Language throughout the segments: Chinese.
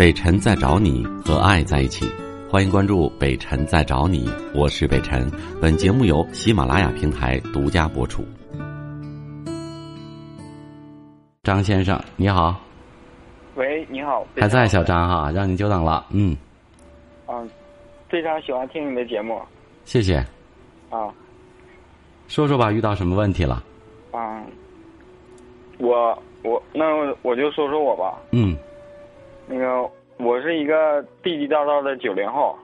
北辰在找你和爱在一起，欢迎关注北辰在找你，我是北辰。本节目由喜马拉雅平台独家播出。张先生，你好，喂，你好，还在小张哈，让你久等了，嗯，嗯，非常喜欢听你的节目，谢谢，啊，说说吧，遇到什么问题了？嗯，我我那我就说说我吧，嗯，那个我是一个地地道道的九零后，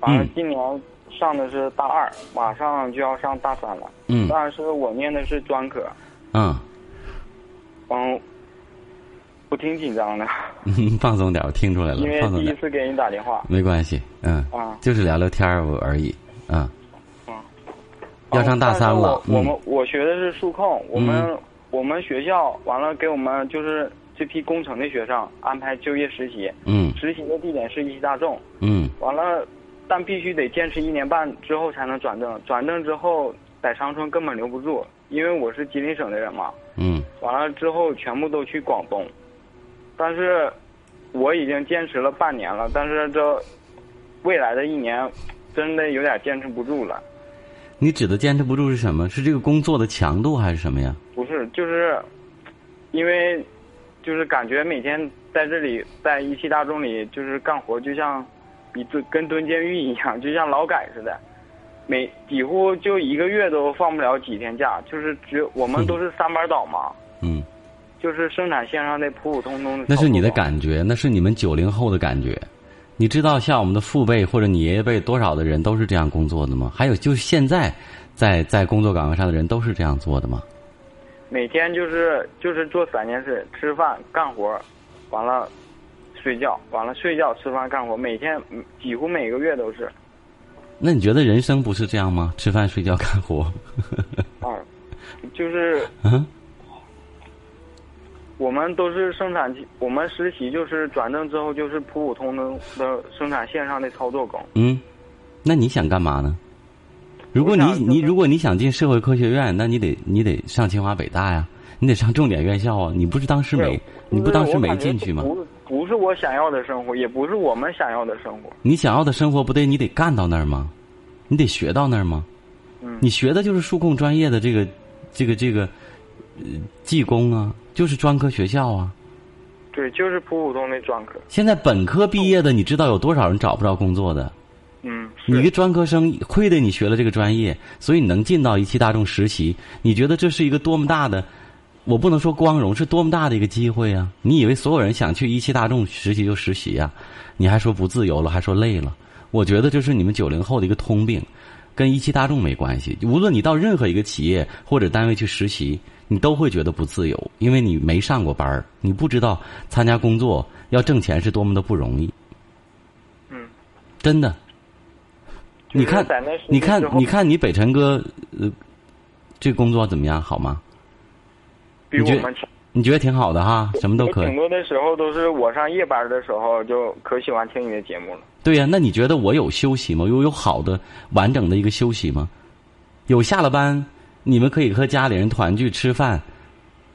完了嗯。今年上的是大二，马上就要上大三了，嗯。但是我念的是专科，嗯，嗯，我挺紧张的，放松点，我听出来了因，为第一次给你打电话，没关系，嗯，啊，就是聊聊天儿而已，嗯，嗯，要上大三了我们我学的是数控，我们我们学校完了给我们就是这批工程的学生安排就业实习，嗯实习的地点是一汽大众，嗯完了，但必须得坚持一年半之后才能转正，转正之后在长春根本留不住，因为我是吉林省的人嘛，嗯完了之后全部都去广东，但是我已经坚持了半年了，但是这未来的一年真的有点坚持不住了。你指的坚持不住是什么？是这个工作的强度还是什么呀？不是，就是因为就是感觉每天在这里在一汽大众里就是干活，就像比蹲跟蹲监狱一样，就像劳改似的，每几乎就一个月都放不了几天假，就是只有我们都是三班倒嘛，嗯，就是生产线上那普普通通的。那是你的。感觉，那是你们九零后的感觉。你知道，像我们的父辈或者你爷爷辈多少的人都是这样工作的吗？还有，就是现在在在工作岗位上的人都是这样做的吗？每天就是就是做三件事：吃饭、干活，完了睡觉，完了睡觉、吃饭、干活，每天嗯几乎每个月都是。那你觉得人生不是这样吗？吃饭、睡觉、干活。啊，就是嗯我们都是生产，我们实习就是转正之后就是普普通通的生产线上的操作工。嗯，那你想干嘛呢？如果你你如果你想进社会科学院，那你得你得上清华北大呀，你得上重点院校啊。你不是当时没你不当时没进去吗？不是不是我想要的生活，也不是我们想要的生活。你想要的生活不得你得干到那儿吗？你得学到那儿吗？嗯你学的就是数控专业的这个这个这个呃技工啊，就是专科学校啊。对，就是普普通的专科。现在本科毕业的，你知道有多少人找不着工作的？嗯，你一个专科生，亏得你学了这个专业，所以你能进到一汽大众实习，你觉得这是一个多么大的？我不能说光荣，是多么大的一个机会啊！你以为所有人想去一汽大众实习就实习呀、你还说不自由了，还说累了？我觉得这是你们九零后的一个通病，跟一汽大众没关系。无论你到任何一个企业或者单位去实习，你都会觉得不自由，因为你没上过班儿你不知道参加工作要挣钱是多么的不容易。嗯，真的。你看你看你看，你北辰哥，呃，这个工作怎么样？好吗？你觉比我们强。你觉得挺好的哈，什么都可以我挺。多的时候都是我上夜班的时候，就可喜欢听你的节目了。对呀、那你觉得我有休息吗？有有好的完整的一个休息吗？有下了班，你们可以和家里人团聚吃饭，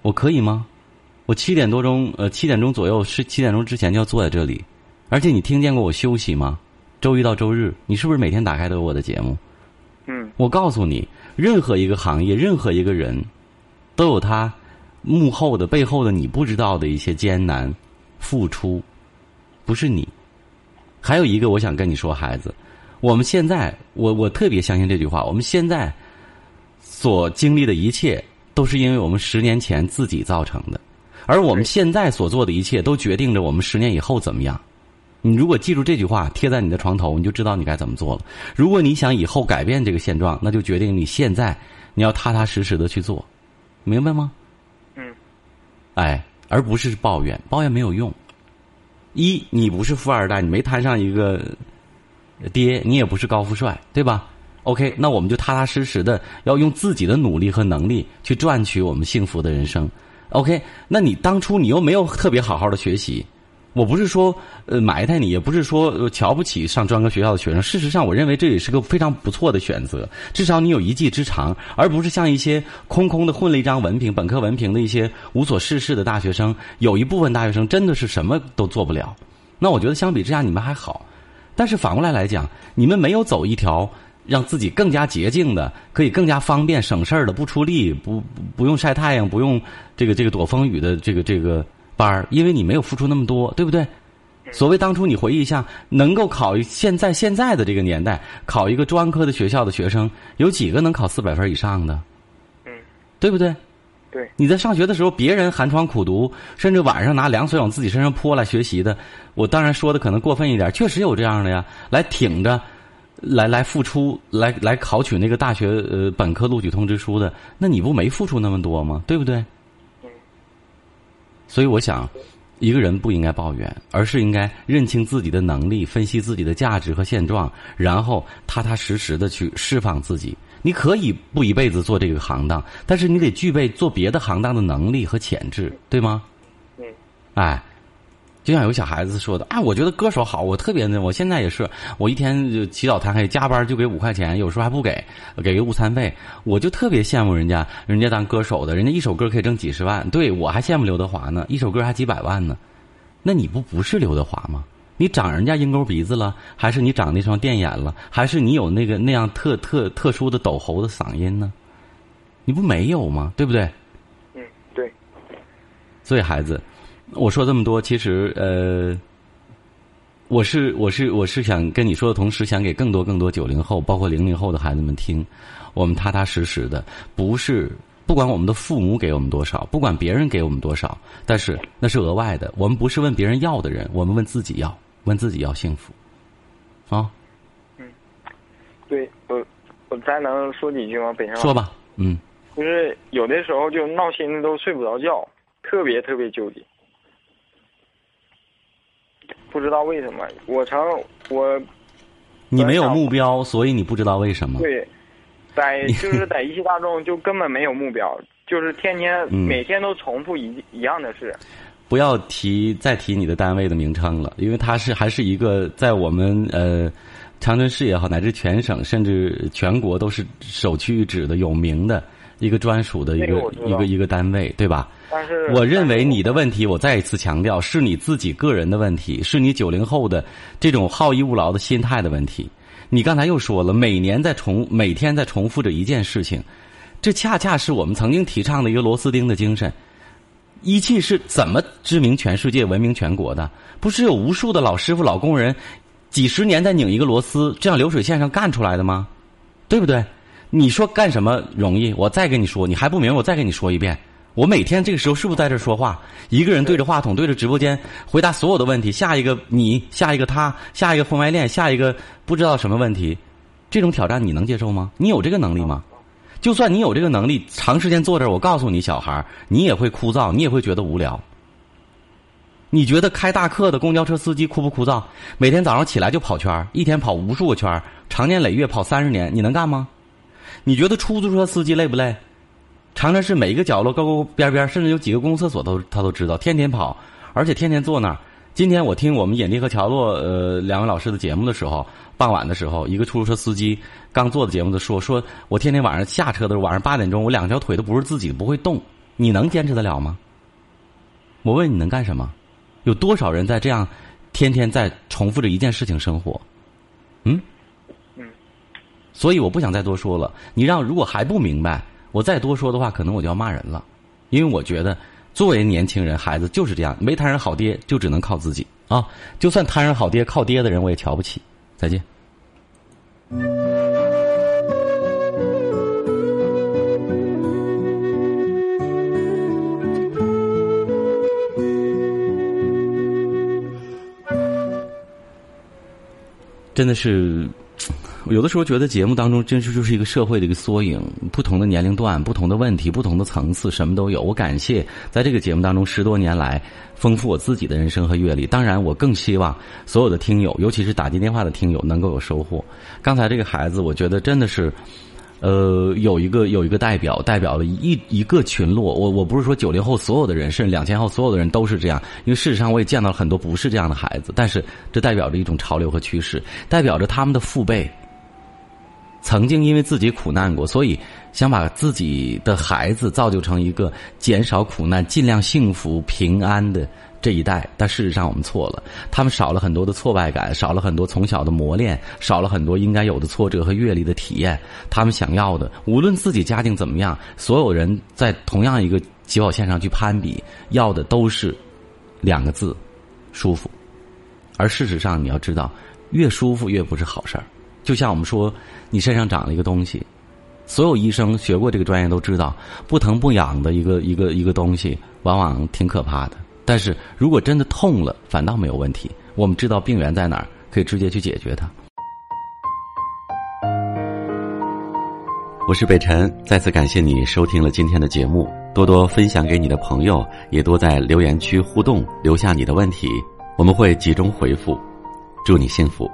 我可以吗？我七点多钟，呃，七点钟左右是七点钟之前就要坐在这里，而且你听见过我休息吗？周一到周日，你是不是每天打开都有我的节目？嗯我告诉你，任何一个行业，任何一个人，都有他幕后的、背后的你不知道的一些艰难付出，不是你。还有一个，我想跟你说，孩子，我们现在，我我特别相信这句话，我们现在所经历的一切，都是因为我们十年前自己造成的，而我们现在所做的一切，都决定着我们十年以后怎么样。你如果记住这句话，贴在你的床头，你就知道你该怎么做了。如果你想以后改变这个现状，那就决定你现在你要踏踏实实的去做，明白吗？嗯哎，而不是抱怨，抱怨没有用。一，你不是富二代，你没摊上一个爹，你也不是高富帅，对吧？OK，那我们就踏踏实实的要用自己的努力和能力去赚取我们幸福的人生。OK，那你当初你又没有特别好好的学习，我不是说呃埋汰你，也不是说瞧不起上专科学校的学生。事实上，我认为这也是个非常不错的选择。至少你有一技之长，而不是像一些空空的混了一张文凭、本科文凭的一些无所事事的大学生。有一部分大学生真的是什么都做不了。那我觉得相比之下你们还好。但是反过来来讲，你们没有走一条让自己更加洁净的、可以更加方便省事儿的、不出力、不不用晒太阳、不用这个这个躲风雨的这个这个班儿，因为你没有付出那么多，对不对？所谓当初你回忆一下，能够考现在现在的这个年代考一个专科的学校的学生，有几个能考四百分以上的？嗯，对不对？对。你在上学的时候，别人寒窗苦读，甚至晚上拿凉水往自己身上泼来学习的，我当然说的可能过分一点，确实有这样的呀，来挺着，来来付出，来来考取那个大学呃本科录取通知书的，那你不没付出那么多吗？对不对？嗯。所以我想。一个人不应该抱怨，而是应该认清自己的能力，分析自己的价值和现状，然后踏踏实实的去释放自己。你可以不一辈子做这个行当，但是你得具备做别的行当的能力和潜质，对吗？嗯。哎。就像有小孩子说的，啊，我觉得歌手好，我特别那，我现在也是，我一天就起早贪黑加班就给五块钱，有时候还不给，给个午餐费，我就特别羡慕人家，人家当歌手的，人家一首歌可以挣几十万，对我还羡慕刘德华呢，一首歌还几百万呢，那你不不是刘德华吗？你长人家鹰钩鼻子了，还是你长那双电眼了，还是你有那个那样特特特殊的抖喉的嗓音呢？你不没有吗？对不对？嗯，对。所以孩子。我说这么多，其实呃，我是我是我是想跟你说的同时，想给更多更多九零后，包括零零后的孩子们听，我们踏踏实实的，不是不管我们的父母给我们多少，不管别人给我们多少，但是那是额外的，我们不是问别人要的人，我们问自己要，问自己要幸福，啊。嗯，对我我再能说几句吗？北上说吧，嗯，就是有的时候就闹心的都睡不着觉，特别特别纠结。不知道为什么，我成我，你没有目标，所以你不知道为什么。对，在 就是在一汽大众就根本没有目标，就是天天每天都重复一一样的事。不要提再提你的单位的名称了，因为它是还是一个在我们呃长春市也好，乃至全省甚至全国都是首屈一指的有名的一个专属的一个一个一个单位，对吧？但是，我认为你的问题，我再一次强调，是你自己个人的问题，是你九零后的这种好逸恶劳的心态的问题。你刚才又说了，每年在重，每天在重复着一件事情，这恰恰是我们曾经提倡的一个螺丝钉的精神。一汽是怎么知名全世界、闻名全国的？不是有无数的老师傅、老工人，几十年在拧一个螺丝，这样流水线上干出来的吗？对不对？你说干什么容易？我再跟你说，你还不明白？我再跟你说一遍。我每天这个时候是不是在这说话？一个人对着话筒，对着直播间回答所有的问题。下一个你，下一个他，下一个婚外恋，下一个不知道什么问题，这种挑战你能接受吗？你有这个能力吗？就算你有这个能力，长时间坐这儿，我告诉你，小孩，你也会枯燥，你也会觉得无聊。你觉得开大客的公交车司机枯不枯燥？每天早上起来就跑圈，一天跑无数个圈，长年累月跑三十年，你能干吗？你觉得出租车司机累不累？长春市每一个角落、沟沟边边，甚至有几个公共厕所都他都知道，天天跑，而且天天坐那儿。今天我听我们尹力和乔洛呃两位老师的节目的时候，傍晚的时候，一个出租车司机刚做的节目的说，说我天天晚上下车的时候，晚上八点钟，我两条腿都不是自己的，不会动。你能坚持得了吗？我问你能干什么？有多少人在这样天天在重复着一件事情生活？嗯嗯。所以我不想再多说了。你让如果还不明白。我再多说的话，可能我就要骂人了，因为我觉得作为年轻人，孩子就是这样，没摊上好爹，就只能靠自己啊！就算摊上好爹，靠爹的人我也瞧不起。再见。真的是。有的时候觉得节目当中真是就是一个社会的一个缩影，不同的年龄段、不同的问题、不同的层次，什么都有。我感谢在这个节目当中十多年来丰富我自己的人生和阅历。当然，我更希望所有的听友，尤其是打进电话的听友，能够有收获。刚才这个孩子，我觉得真的是，呃，有一个有一个代表，代表了一一个群落。我我不是说九零后所有的人，甚至两千后所有的人都是这样，因为事实上我也见到了很多不是这样的孩子。但是这代表着一种潮流和趋势，代表着他们的父辈。曾经因为自己苦难过，所以想把自己的孩子造就成一个减少苦难、尽量幸福平安的这一代，但事实上我们错了。他们少了很多的挫败感，少了很多从小的磨练，少了很多应该有的挫折和阅历的体验。他们想要的，无论自己家境怎么样，所有人在同样一个起跑线上去攀比，要的都是两个字：舒服。而事实上，你要知道，越舒服越不是好事儿。就像我们说，你身上长了一个东西，所有医生学过这个专业都知道，不疼不痒的一个一个一个东西，往往挺可怕的。但是如果真的痛了，反倒没有问题。我们知道病源在哪儿，可以直接去解决它。我是北辰，再次感谢你收听了今天的节目，多多分享给你的朋友，也多在留言区互动，留下你的问题，我们会集中回复。祝你幸福。